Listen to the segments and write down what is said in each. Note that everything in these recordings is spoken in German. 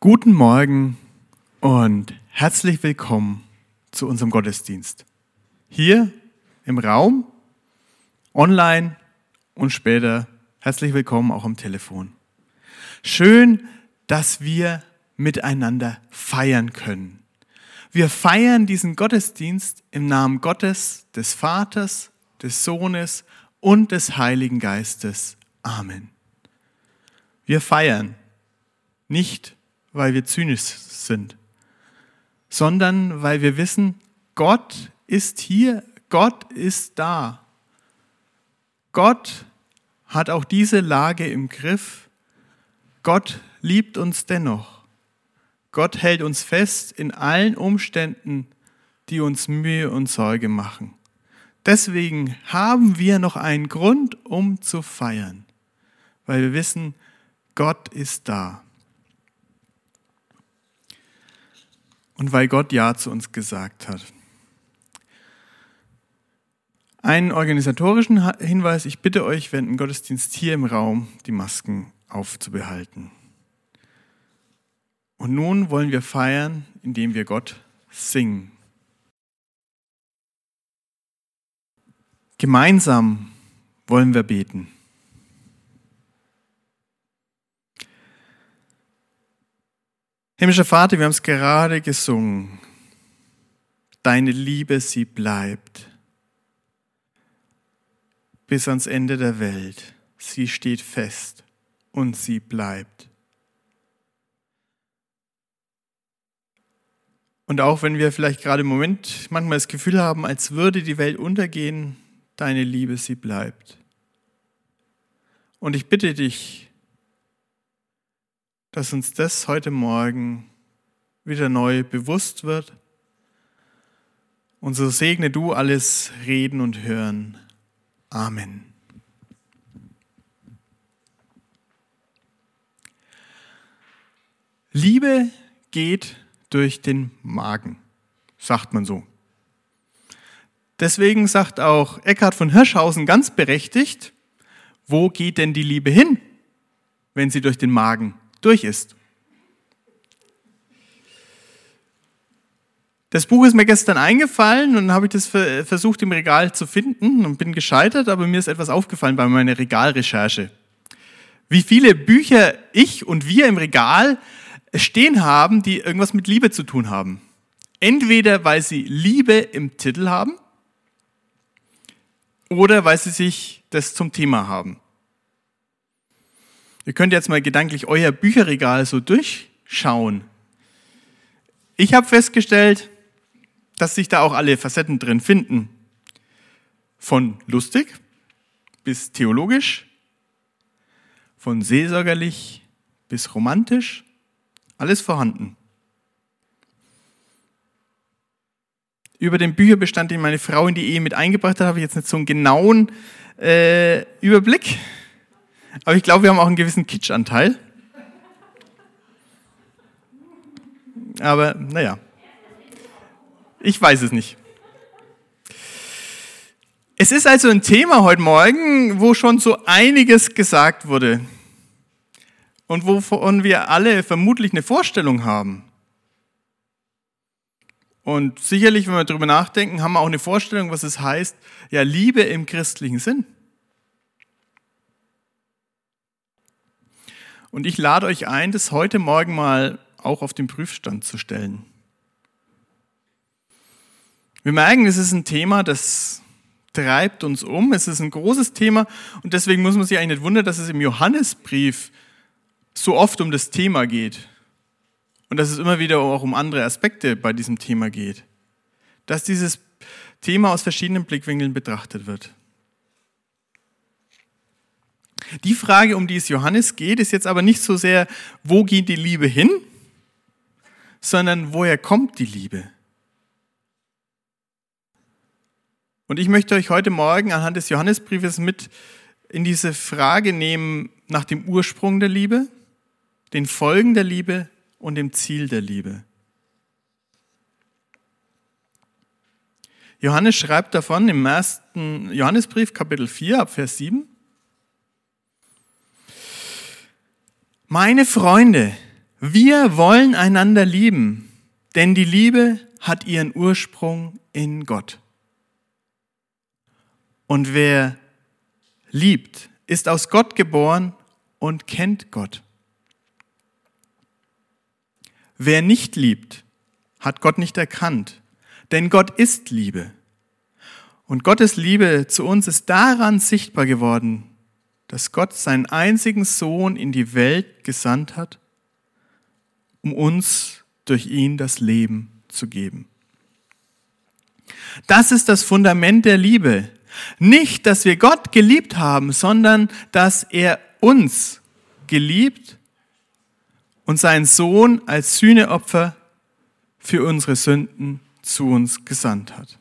Guten Morgen und herzlich willkommen zu unserem Gottesdienst. Hier im Raum, online und später herzlich willkommen auch am Telefon. Schön, dass wir miteinander feiern können. Wir feiern diesen Gottesdienst im Namen Gottes, des Vaters, des Sohnes und des Heiligen Geistes. Amen. Wir feiern nicht weil wir zynisch sind, sondern weil wir wissen, Gott ist hier, Gott ist da. Gott hat auch diese Lage im Griff. Gott liebt uns dennoch. Gott hält uns fest in allen Umständen, die uns Mühe und Sorge machen. Deswegen haben wir noch einen Grund, um zu feiern, weil wir wissen, Gott ist da. Und weil Gott Ja zu uns gesagt hat. Einen organisatorischen Hinweis, ich bitte euch während dem Gottesdienst hier im Raum die Masken aufzubehalten. Und nun wollen wir feiern, indem wir Gott singen. Gemeinsam wollen wir beten. Himmlischer Vater, wir haben es gerade gesungen. Deine Liebe, sie bleibt bis ans Ende der Welt. Sie steht fest und sie bleibt. Und auch wenn wir vielleicht gerade im Moment manchmal das Gefühl haben, als würde die Welt untergehen, deine Liebe, sie bleibt. Und ich bitte dich, dass uns das heute Morgen wieder neu bewusst wird. Und so segne du alles Reden und Hören. Amen. Liebe geht durch den Magen, sagt man so. Deswegen sagt auch Eckhard von Hirschhausen ganz berechtigt, wo geht denn die Liebe hin, wenn sie durch den Magen durch ist. Das Buch ist mir gestern eingefallen und habe ich das versucht im Regal zu finden und bin gescheitert, aber mir ist etwas aufgefallen bei meiner Regalrecherche. Wie viele Bücher ich und wir im Regal stehen haben, die irgendwas mit Liebe zu tun haben. Entweder weil sie Liebe im Titel haben oder weil sie sich das zum Thema haben. Ihr könnt jetzt mal gedanklich euer Bücherregal so durchschauen. Ich habe festgestellt, dass sich da auch alle Facetten drin finden. Von lustig bis theologisch, von seelsorgerlich bis romantisch, alles vorhanden. Über den Bücherbestand, den meine Frau in die Ehe mit eingebracht hat, habe ich jetzt nicht so einen genauen äh, Überblick. Aber ich glaube, wir haben auch einen gewissen Kitschanteil. Aber naja, ich weiß es nicht. Es ist also ein Thema heute Morgen, wo schon so einiges gesagt wurde und wovon wir alle vermutlich eine Vorstellung haben. Und sicherlich, wenn wir darüber nachdenken, haben wir auch eine Vorstellung, was es heißt, ja, Liebe im christlichen Sinn. Und ich lade euch ein, das heute Morgen mal auch auf den Prüfstand zu stellen. Wir merken, es ist ein Thema, das treibt uns um. Es ist ein großes Thema und deswegen muss man sich eigentlich nicht wundern, dass es im Johannesbrief so oft um das Thema geht und dass es immer wieder auch um andere Aspekte bei diesem Thema geht. Dass dieses Thema aus verschiedenen Blickwinkeln betrachtet wird. Die Frage, um die es Johannes geht, ist jetzt aber nicht so sehr, wo geht die Liebe hin, sondern woher kommt die Liebe? Und ich möchte euch heute Morgen anhand des Johannesbriefes mit in diese Frage nehmen nach dem Ursprung der Liebe, den Folgen der Liebe und dem Ziel der Liebe. Johannes schreibt davon im ersten Johannesbrief, Kapitel 4, ab Vers 7. Meine Freunde, Wir wollen einander lieben, denn die Liebe hat ihren Ursprung in Gott. Und wer liebt, ist aus Gott geboren und kennt Gott. Wer nicht liebt, hat Gott nicht erkannt, denn Gott ist Liebe. Und Gottes Liebe zu uns ist daran sichtbar geworden, dass Gott seinen einzigen Sohn in die Welt gesandt hat, um uns durch ihn das Leben zu geben. Das ist das Fundament der Liebe. Nicht, dass wir Gott geliebt haben, sondern dass er uns geliebt und seinen Sohn als Sühneopfer für unsere Sünden zu uns gesandt hat.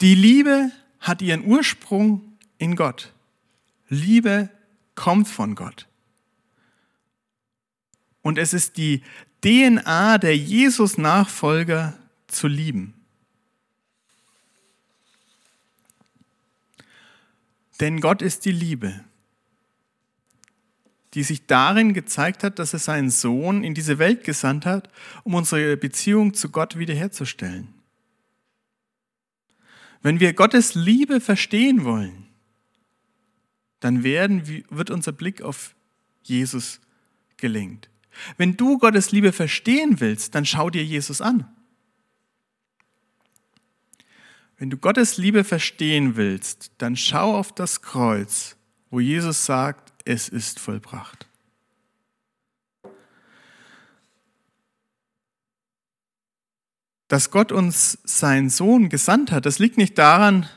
Die Liebe hat ihren Ursprung in Gott. Liebe kommt von Gott. Und es ist die DNA der Jesus-Nachfolger zu lieben. Denn Gott ist die Liebe, die sich darin gezeigt hat, dass er seinen Sohn in diese Welt gesandt hat, um unsere Beziehung zu Gott wiederherzustellen. Wenn wir Gottes Liebe verstehen wollen, dann werden, wird unser Blick auf Jesus gelenkt. Wenn du Gottes Liebe verstehen willst, dann schau dir Jesus an. Wenn du Gottes Liebe verstehen willst, dann schau auf das Kreuz, wo Jesus sagt, es ist vollbracht. Dass Gott uns seinen Sohn gesandt hat, das liegt nicht daran,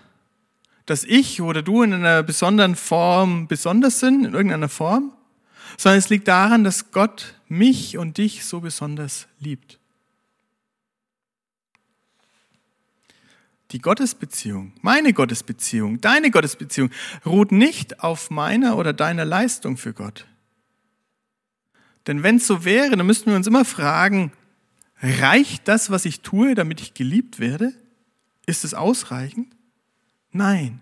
dass ich oder du in einer besonderen Form besonders sind, in irgendeiner Form, sondern es liegt daran, dass Gott mich und dich so besonders liebt. Die Gottesbeziehung, meine Gottesbeziehung, deine Gottesbeziehung ruht nicht auf meiner oder deiner Leistung für Gott. Denn wenn es so wäre, dann müssten wir uns immer fragen, reicht das, was ich tue, damit ich geliebt werde? Ist es ausreichend? Nein.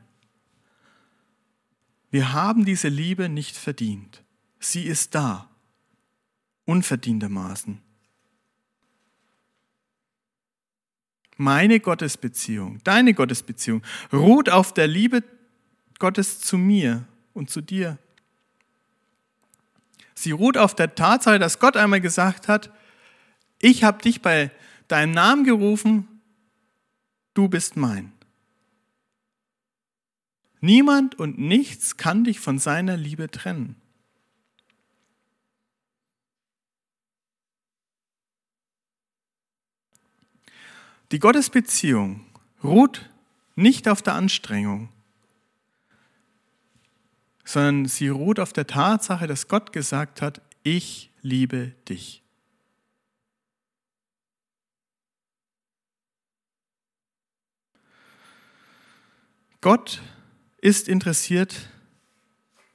Wir haben diese Liebe nicht verdient. Sie ist da, unverdientermaßen. Meine Gottesbeziehung, deine Gottesbeziehung ruht auf der Liebe Gottes zu mir und zu dir. Sie ruht auf der Tatsache, dass Gott einmal gesagt hat, ich habe dich bei deinem Namen gerufen, du bist mein. Niemand und nichts kann dich von seiner Liebe trennen. Die Gottesbeziehung ruht nicht auf der Anstrengung, sondern sie ruht auf der Tatsache, dass Gott gesagt hat, ich liebe dich. Gott ist interessiert,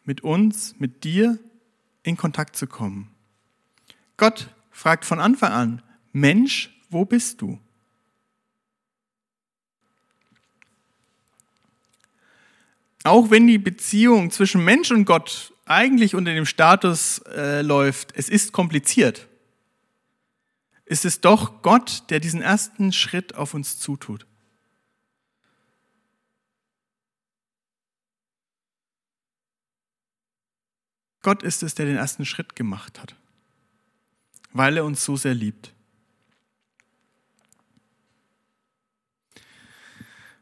mit uns, mit dir in Kontakt zu kommen. Gott fragt von Anfang an, Mensch, wo bist du? auch wenn die Beziehung zwischen Mensch und Gott eigentlich unter dem Status äh, läuft, es ist kompliziert, ist es doch Gott, der diesen ersten Schritt auf uns zutut. Gott ist es, der den ersten Schritt gemacht hat, weil er uns so sehr liebt.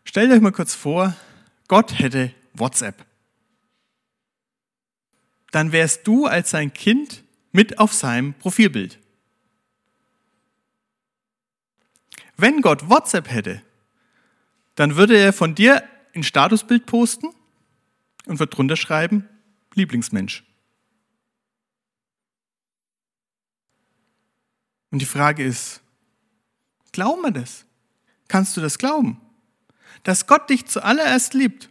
Stellt euch mal kurz vor, Gott hätte WhatsApp. Dann wärst du als sein Kind mit auf seinem Profilbild. Wenn Gott WhatsApp hätte, dann würde er von dir ein Statusbild posten und wird drunter schreiben, Lieblingsmensch. Und die Frage ist, glauben wir das? Kannst du das glauben? Dass Gott dich zuallererst liebt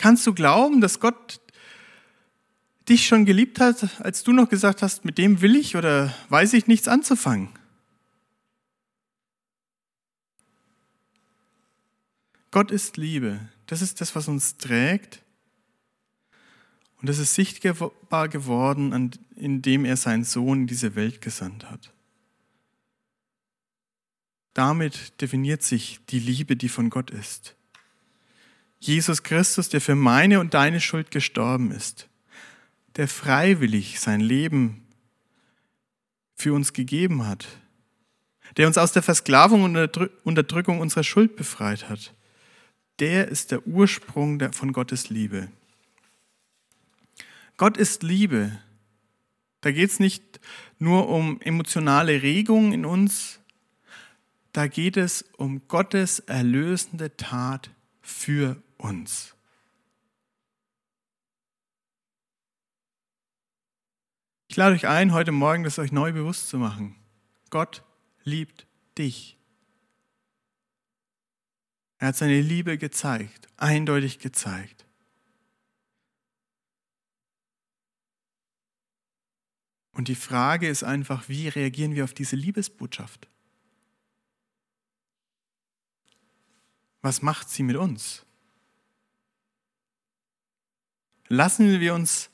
Kannst du glauben, dass Gott dich schon geliebt hat, als du noch gesagt hast, mit dem will ich oder weiß ich nichts anzufangen? Gott ist Liebe. Das ist das, was uns trägt. Und es ist sichtbar geworden, indem er seinen Sohn in diese Welt gesandt hat. Damit definiert sich die Liebe, die von Gott ist. Jesus Christus, der für meine und deine Schuld gestorben ist, der freiwillig sein Leben für uns gegeben hat, der uns aus der Versklavung und Unterdrückung unserer Schuld befreit hat, der ist der Ursprung von Gottes Liebe. Gott ist Liebe. Da geht es nicht nur um emotionale Regung in uns, da geht es um Gottes erlösende Tat für uns. Ich lade euch ein, heute Morgen das euch neu bewusst zu machen. Gott liebt dich. Er hat seine Liebe gezeigt, eindeutig gezeigt. Und die Frage ist einfach, wie reagieren wir auf diese Liebesbotschaft? Was macht sie mit uns? Lassen wir uns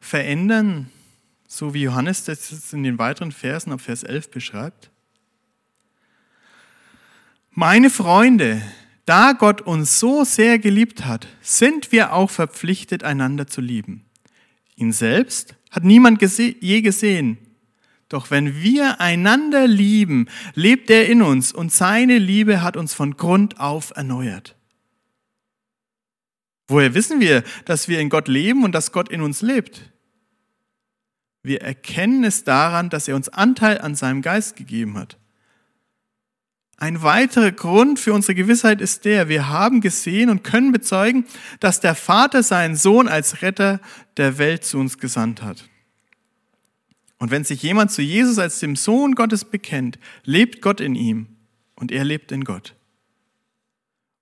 verändern, so wie Johannes das in den weiteren Versen ab Vers 11 beschreibt? Meine Freunde, da Gott uns so sehr geliebt hat, sind wir auch verpflichtet, einander zu lieben. Ihn selbst hat niemand gese je gesehen. Doch wenn wir einander lieben, lebt er in uns und seine Liebe hat uns von Grund auf erneuert. Woher wissen wir, dass wir in Gott leben und dass Gott in uns lebt? Wir erkennen es daran, dass er uns Anteil an seinem Geist gegeben hat. Ein weiterer Grund für unsere Gewissheit ist der, wir haben gesehen und können bezeugen, dass der Vater seinen Sohn als Retter der Welt zu uns gesandt hat. Und wenn sich jemand zu Jesus als dem Sohn Gottes bekennt, lebt Gott in ihm und er lebt in Gott.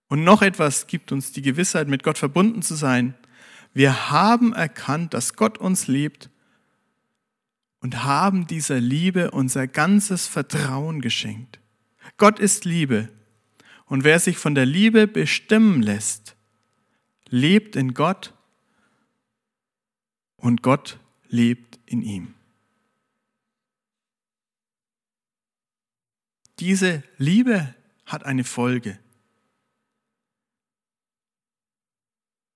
Und noch etwas gibt uns die Gewissheit, mit Gott verbunden zu sein. Wir haben erkannt, dass Gott uns liebt und haben dieser Liebe unser ganzes Vertrauen geschenkt. Gott ist Liebe. Und wer sich von der Liebe bestimmen lässt, lebt in Gott und Gott lebt in ihm. Diese Liebe hat eine Folge.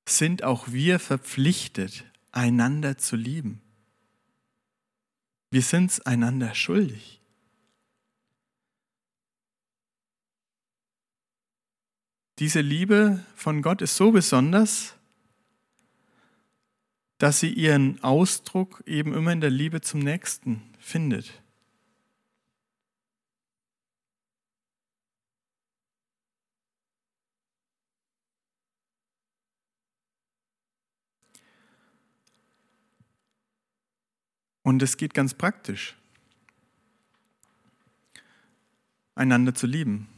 Sind auch wir verpflichtet, einander zu lieben? Wir sind es einander schuldig. Diese Liebe von Gott ist so besonders, dass sie ihren Ausdruck eben immer in der Liebe zum Nächsten findet. Und es geht ganz praktisch, einander zu lieben.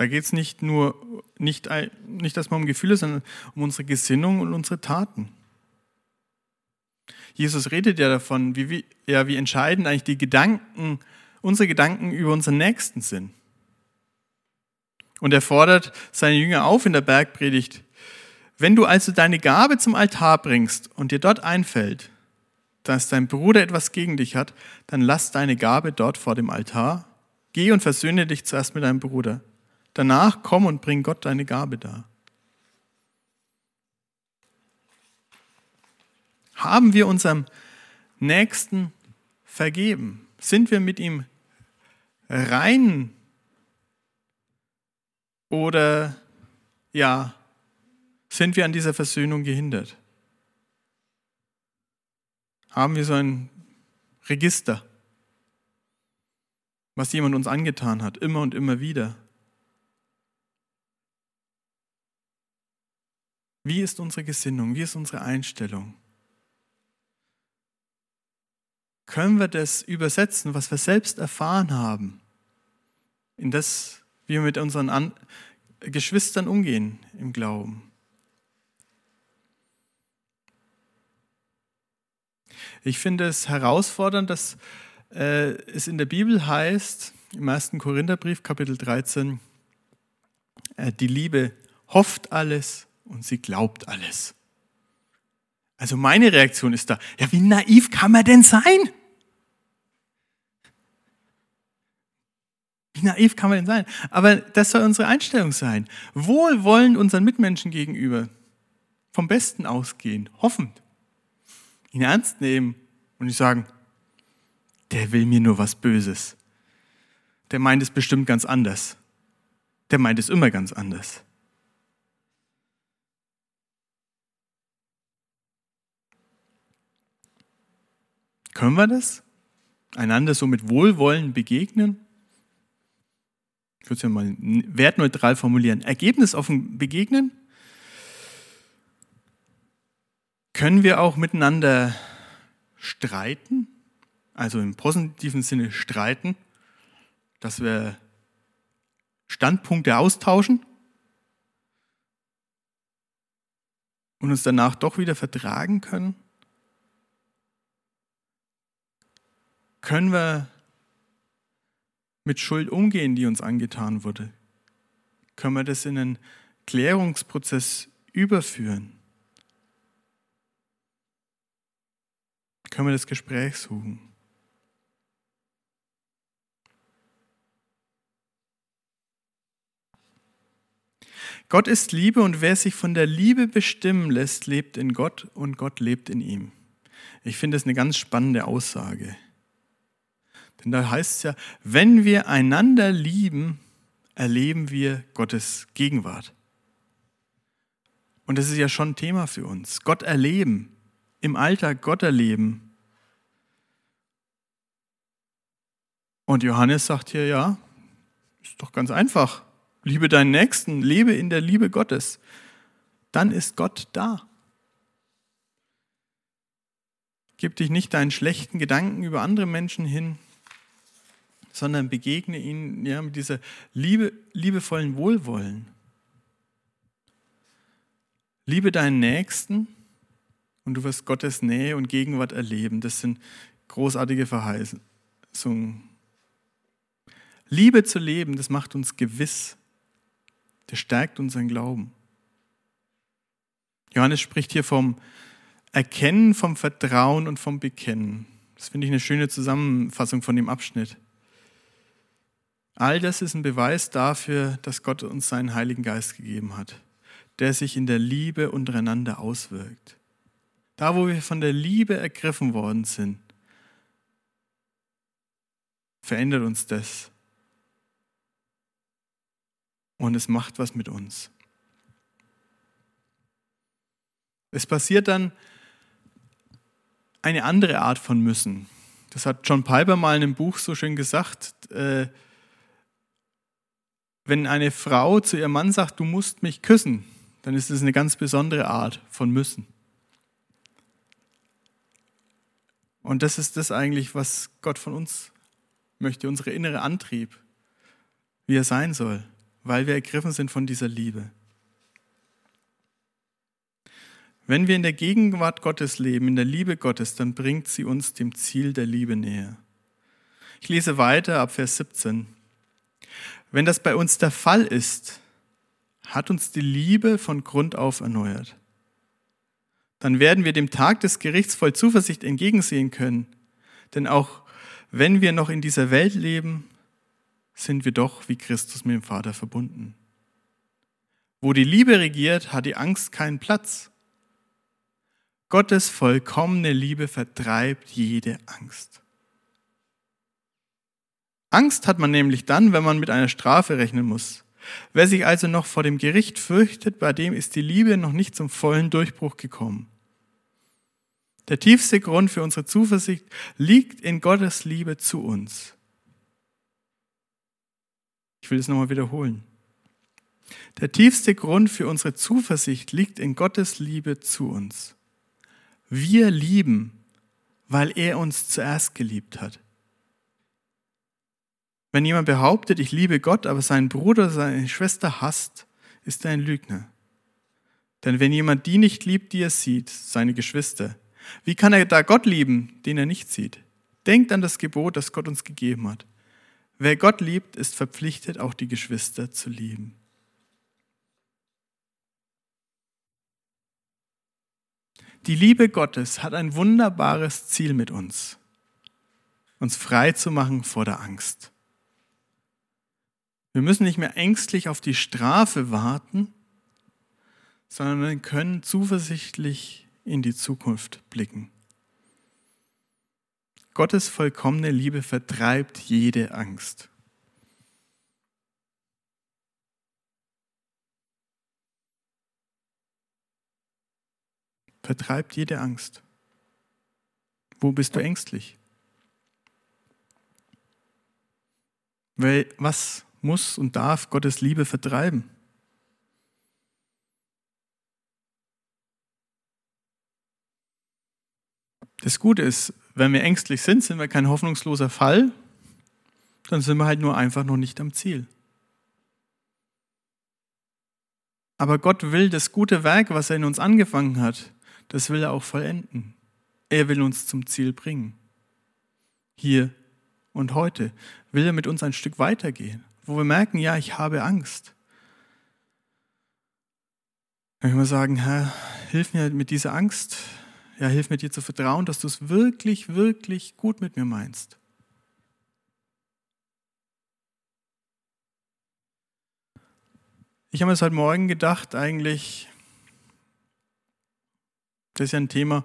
Da geht es nicht nur, nicht, nicht erstmal um Gefühle, sondern um unsere Gesinnung und unsere Taten. Jesus redet ja davon, wie, wie, ja, wie entscheidend eigentlich die Gedanken, unsere Gedanken über unseren Nächsten sind. Und er fordert seine Jünger auf in der Bergpredigt, wenn du also deine Gabe zum Altar bringst und dir dort einfällt, dass dein Bruder etwas gegen dich hat, dann lass deine Gabe dort vor dem Altar. Geh und versöhne dich zuerst mit deinem Bruder. Danach komm und bring Gott deine Gabe dar. Haben wir unserem Nächsten vergeben? Sind wir mit ihm rein? Oder ja, sind wir an dieser Versöhnung gehindert? haben wir so ein Register, was jemand uns angetan hat, immer und immer wieder. Wie ist unsere Gesinnung? Wie ist unsere Einstellung? Können wir das übersetzen, was wir selbst erfahren haben, in das, wie wir mit unseren An Geschwistern umgehen im Glauben? Ich finde es herausfordernd, dass äh, es in der Bibel heißt, im 1. Korintherbrief, Kapitel 13, äh, die Liebe hofft alles und sie glaubt alles. Also meine Reaktion ist da, ja, wie naiv kann man denn sein? Wie naiv kann man denn sein? Aber das soll unsere Einstellung sein. Wohlwollend unseren Mitmenschen gegenüber. Vom Besten ausgehen, hoffend. Ihn ernst nehmen und nicht sagen, der will mir nur was Böses. Der meint es bestimmt ganz anders. Der meint es immer ganz anders. Können wir das? Einander so mit Wohlwollen begegnen? Ich würde es ja mal wertneutral formulieren. Ergebnisoffen begegnen? Können wir auch miteinander streiten? Also im positiven Sinne streiten, dass wir Standpunkte austauschen und uns danach doch wieder vertragen können? Können wir mit Schuld umgehen, die uns angetan wurde? Können wir das in einen Klärungsprozess überführen? Können wir das Gespräch suchen? Gott ist Liebe und wer sich von der Liebe bestimmen lässt, lebt in Gott und Gott lebt in ihm. Ich finde das eine ganz spannende Aussage. Denn da heißt es ja, wenn wir einander lieben, erleben wir Gottes Gegenwart. Und das ist ja schon ein Thema für uns. Gott erleben, im Alltag Gott erleben. Und Johannes sagt hier, ja, ist doch ganz einfach. Liebe deinen Nächsten, lebe in der Liebe Gottes. Dann ist Gott da. Gib dich nicht deinen schlechten Gedanken über andere Menschen hin, sondern begegne ihnen ja, mit dieser Liebe, liebevollen Wohlwollen. Liebe deinen Nächsten und du wirst Gottes Nähe und Gegenwart erleben. Das sind großartige Verheißungen. Liebe zu leben, das macht uns gewiss. Das stärkt unseren Glauben. Johannes spricht hier vom Erkennen, vom Vertrauen und vom Bekennen. Das finde ich eine schöne Zusammenfassung von dem Abschnitt. All das ist ein Beweis dafür, dass Gott uns seinen Heiligen Geist gegeben hat, der sich in der Liebe untereinander auswirkt. Da, wo wir von der Liebe ergriffen worden sind, verändert uns das. Und es macht was mit uns. Es passiert dann eine andere Art von Müssen. Das hat John Piper mal in einem Buch so schön gesagt. Äh, wenn eine Frau zu ihrem Mann sagt, du musst mich küssen, dann ist es eine ganz besondere Art von müssen. Und das ist das eigentlich, was Gott von uns möchte, unsere innere Antrieb, wie er sein soll, weil wir ergriffen sind von dieser Liebe. Wenn wir in der Gegenwart Gottes leben, in der Liebe Gottes, dann bringt sie uns dem Ziel der Liebe näher. Ich lese weiter ab Vers 17. Wenn das bei uns der Fall ist, hat uns die Liebe von Grund auf erneuert. Dann werden wir dem Tag des Gerichts voll Zuversicht entgegensehen können. Denn auch wenn wir noch in dieser Welt leben, sind wir doch wie Christus mit dem Vater verbunden. Wo die Liebe regiert, hat die Angst keinen Platz. Gottes vollkommene Liebe vertreibt jede Angst. Angst hat man nämlich dann, wenn man mit einer Strafe rechnen muss. Wer sich also noch vor dem Gericht fürchtet, bei dem ist die Liebe noch nicht zum vollen Durchbruch gekommen. Der tiefste Grund für unsere Zuversicht liegt in Gottes Liebe zu uns. Ich will es nochmal wiederholen. Der tiefste Grund für unsere Zuversicht liegt in Gottes Liebe zu uns. Wir lieben, weil er uns zuerst geliebt hat. Wenn jemand behauptet, ich liebe Gott, aber seinen Bruder oder seine Schwester hasst, ist er ein Lügner. Denn wenn jemand die nicht liebt, die er sieht, seine Geschwister, wie kann er da Gott lieben, den er nicht sieht? Denkt an das Gebot, das Gott uns gegeben hat. Wer Gott liebt, ist verpflichtet, auch die Geschwister zu lieben. Die Liebe Gottes hat ein wunderbares Ziel mit uns, uns frei zu machen vor der Angst. Wir müssen nicht mehr ängstlich auf die Strafe warten, sondern können zuversichtlich in die Zukunft blicken. Gottes vollkommene Liebe vertreibt jede Angst. Vertreibt jede Angst. Wo bist du ängstlich? Weil was muss und darf Gottes Liebe vertreiben? Das Gute ist, wenn wir ängstlich sind, sind wir kein hoffnungsloser Fall, dann sind wir halt nur einfach noch nicht am Ziel. Aber Gott will das gute Werk, was er in uns angefangen hat, das will er auch vollenden. Er will uns zum Ziel bringen. Hier und heute will er mit uns ein Stück weitergehen, wo wir merken, ja, ich habe Angst. Können wir sagen, Herr, hilf mir mit dieser Angst, ja, hilf mir dir zu vertrauen, dass du es wirklich, wirklich gut mit mir meinst. Ich habe mir das heute Morgen gedacht, eigentlich, das ist ja ein Thema,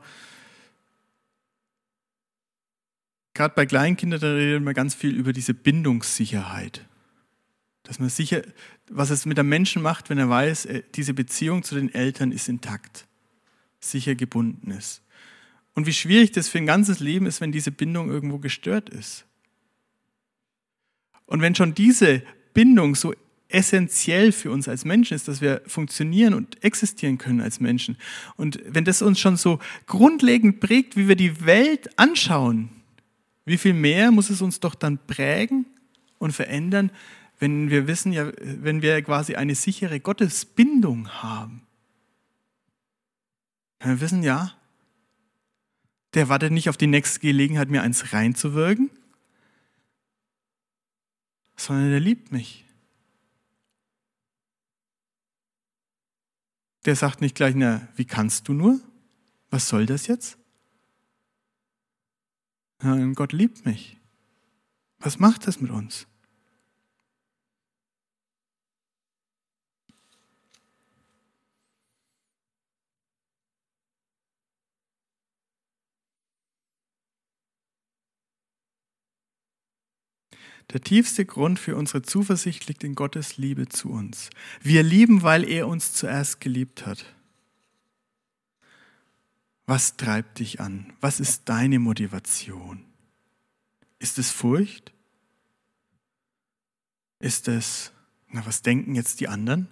gerade bei Kleinkindern, da reden wir ganz viel über diese Bindungssicherheit. Dass man sicher, was es mit einem Menschen macht, wenn er weiß, äh, diese Beziehung zu den Eltern ist intakt, sicher gebunden ist. Und wie schwierig das für ein ganzes Leben ist, wenn diese Bindung irgendwo gestört ist. Und wenn schon diese Bindung so essentiell für uns als Menschen ist, dass wir funktionieren und existieren können als Menschen. Und wenn das uns schon so grundlegend prägt, wie wir die Welt anschauen, wie viel mehr muss es uns doch dann prägen und verändern, wenn wir wissen, ja, wenn wir quasi eine sichere Gottesbindung haben. Wir wissen, ja, der wartet nicht auf die nächste Gelegenheit, mir eins reinzuwirken, sondern der liebt mich. Der sagt nicht gleich, na, wie kannst du nur? Was soll das jetzt? Gott liebt mich. Was macht das mit uns? Der tiefste Grund für unsere Zuversicht liegt in Gottes Liebe zu uns. Wir lieben, weil er uns zuerst geliebt hat. Was treibt dich an? Was ist deine Motivation? Ist es Furcht? Ist es, na, was denken jetzt die anderen?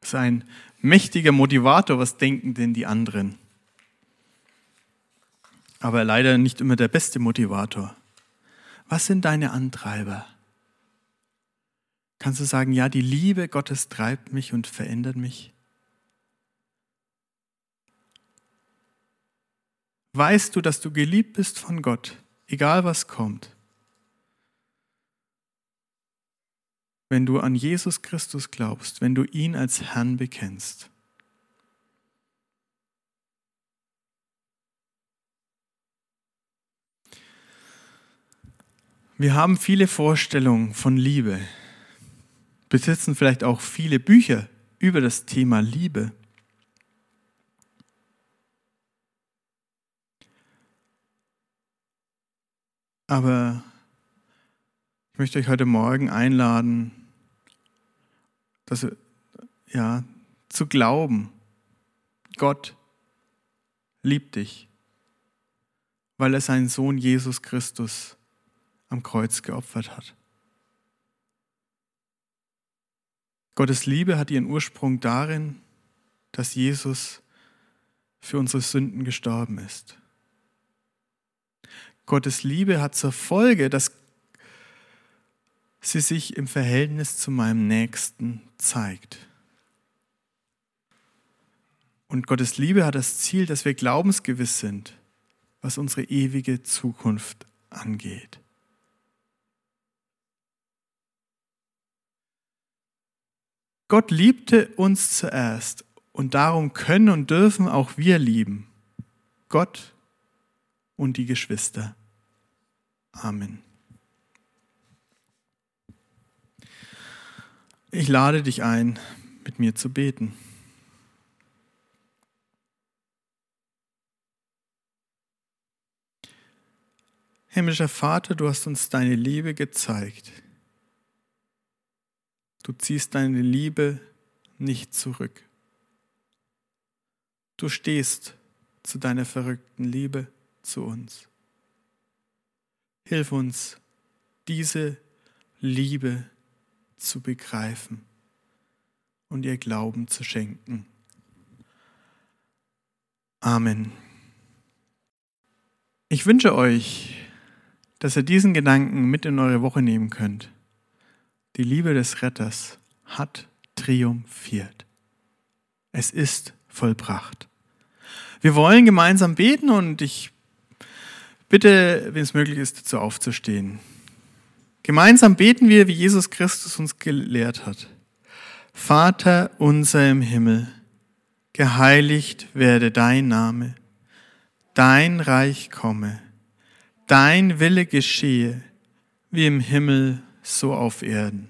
Das ist ein mächtiger Motivator, was denken denn die anderen? Aber leider nicht immer der beste Motivator. Was sind deine Antreiber? Kannst du sagen, ja, die Liebe Gottes treibt mich und verändert mich? Weißt du, dass du geliebt bist von Gott, egal was kommt? Wenn du an Jesus Christus glaubst, wenn du ihn als Herrn bekennst. Wir haben viele Vorstellungen von Liebe, besitzen vielleicht auch viele Bücher über das Thema Liebe. Aber ich möchte euch heute Morgen einladen, dass, ja, zu glauben, Gott liebt dich, weil er seinen Sohn Jesus Christus am Kreuz geopfert hat. Gottes Liebe hat ihren Ursprung darin, dass Jesus für unsere Sünden gestorben ist. Gottes Liebe hat zur Folge, dass sie sich im Verhältnis zu meinem Nächsten zeigt. Und Gottes Liebe hat das Ziel, dass wir glaubensgewiss sind, was unsere ewige Zukunft angeht. Gott liebte uns zuerst Und darum können und dürfen auch wir lieben. Gott und die Geschwister. Amen. Ich lade dich ein, mit mir zu beten. Himmlischer Vater, du hast uns deine Liebe gezeigt. Du ziehst deine Liebe nicht zurück. Du stehst zu deiner verrückten Liebe zu uns. Hilf uns, diese Liebe zu begreifen und ihr Glauben zu schenken. Amen. Ich wünsche euch, dass ihr diesen Gedanken mit in eure Woche nehmen könnt. Die Liebe des Retters hat triumphiert. Es ist vollbracht. Wir wollen gemeinsam beten und ich bitte, wenn es möglich ist, dazu aufzustehen. Gemeinsam beten wir, wie Jesus Christus uns gelehrt hat. Vater unser im Himmel, geheiligt werde dein Name, dein Reich komme, dein Wille geschehe, wie im Himmel so auf Erden.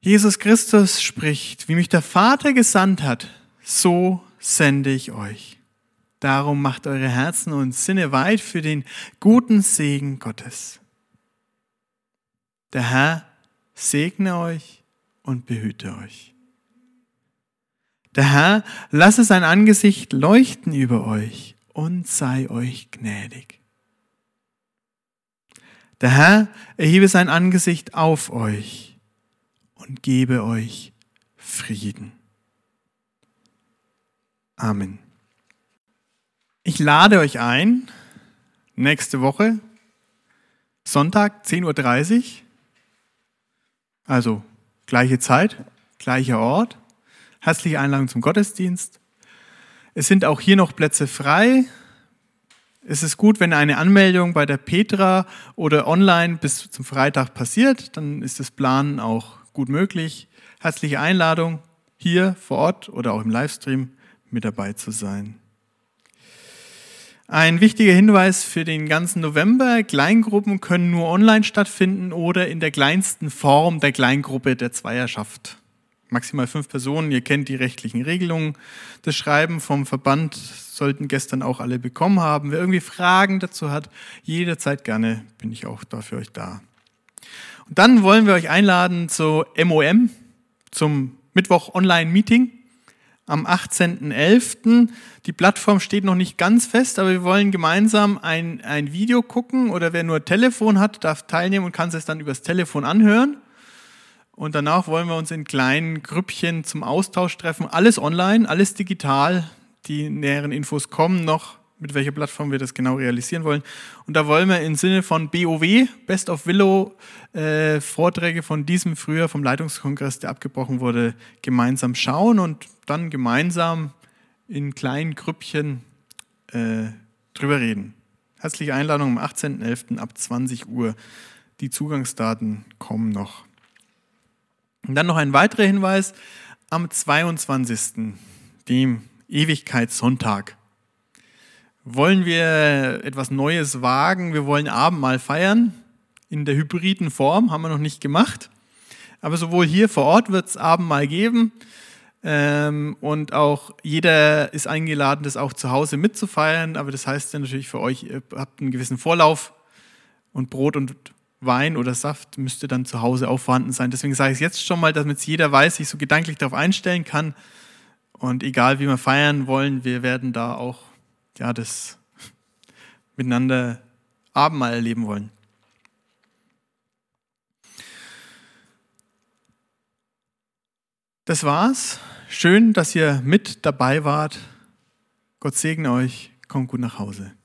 Jesus Christus spricht, wie mich der Vater gesandt hat, so sende ich euch. Darum macht eure Herzen und Sinne weit für den guten Segen Gottes. Der Herr segne euch und behüte euch. Der Herr lasse sein Angesicht leuchten über euch und sei euch gnädig. Der Herr erhebe sein Angesicht auf euch und gebe euch Frieden. Amen. Ich lade euch ein, nächste Woche, Sonntag, 10.30 Uhr, also gleiche Zeit, gleicher Ort. Herzliche Einladung zum Gottesdienst. Es sind auch hier noch Plätze frei. Es ist gut, wenn eine Anmeldung bei der Petra oder online bis zum Freitag passiert, dann ist das Planen auch gut möglich. Herzliche Einladung, hier vor Ort oder auch im Livestream mit dabei zu sein. Ein wichtiger Hinweis für den ganzen November, Kleingruppen können nur online stattfinden oder in der kleinsten Form der Kleingruppe der Zweierschaft. Maximal fünf Personen, ihr kennt die rechtlichen Regelungen. Das Schreiben vom Verband sollten gestern auch alle bekommen haben. Wer irgendwie Fragen dazu hat, jederzeit gerne bin ich auch da für euch da. Dann wollen wir euch einladen zu MOM, zum Mittwoch Online Meeting am 18.11. Die Plattform steht noch nicht ganz fest, aber wir wollen gemeinsam ein, ein Video gucken oder wer nur Telefon hat, darf teilnehmen und kann es dann übers Telefon anhören. Und danach wollen wir uns in kleinen Grüppchen zum Austausch treffen. Alles online, alles digital. Die näheren Infos kommen noch, mit welcher Plattform wir das genau realisieren wollen. Und da wollen wir im Sinne von BOW, Best of Willow, äh, Vorträge von diesem früher vom Leitungskongress, der abgebrochen wurde, gemeinsam schauen und dann gemeinsam in kleinen Grüppchen äh, drüber reden. Herzliche Einladung am 18.11. ab 20 Uhr. Die Zugangsdaten kommen noch. Und dann noch ein weiterer Hinweis. Am 22., dem Ewigkeitssonntag, wollen wir etwas Neues wagen. Wir wollen Abendmahl feiern. In der hybriden Form haben wir noch nicht gemacht. Aber sowohl hier vor Ort wird es Abendmahl geben. Ähm, und auch jeder ist eingeladen, das auch zu Hause mitzufeiern. Aber das heißt ja natürlich für euch, ihr habt einen gewissen Vorlauf und Brot und Wein oder Saft müsste dann zu Hause auch vorhanden sein. Deswegen sage ich es jetzt schon mal, damit jeder weiß, sich so gedanklich darauf einstellen kann. Und egal wie wir feiern wollen, wir werden da auch ja, das miteinander Abendmahl erleben wollen. Das war's schön, dass ihr mit dabei wart. Gott segne euch. Kommt gut nach Hause.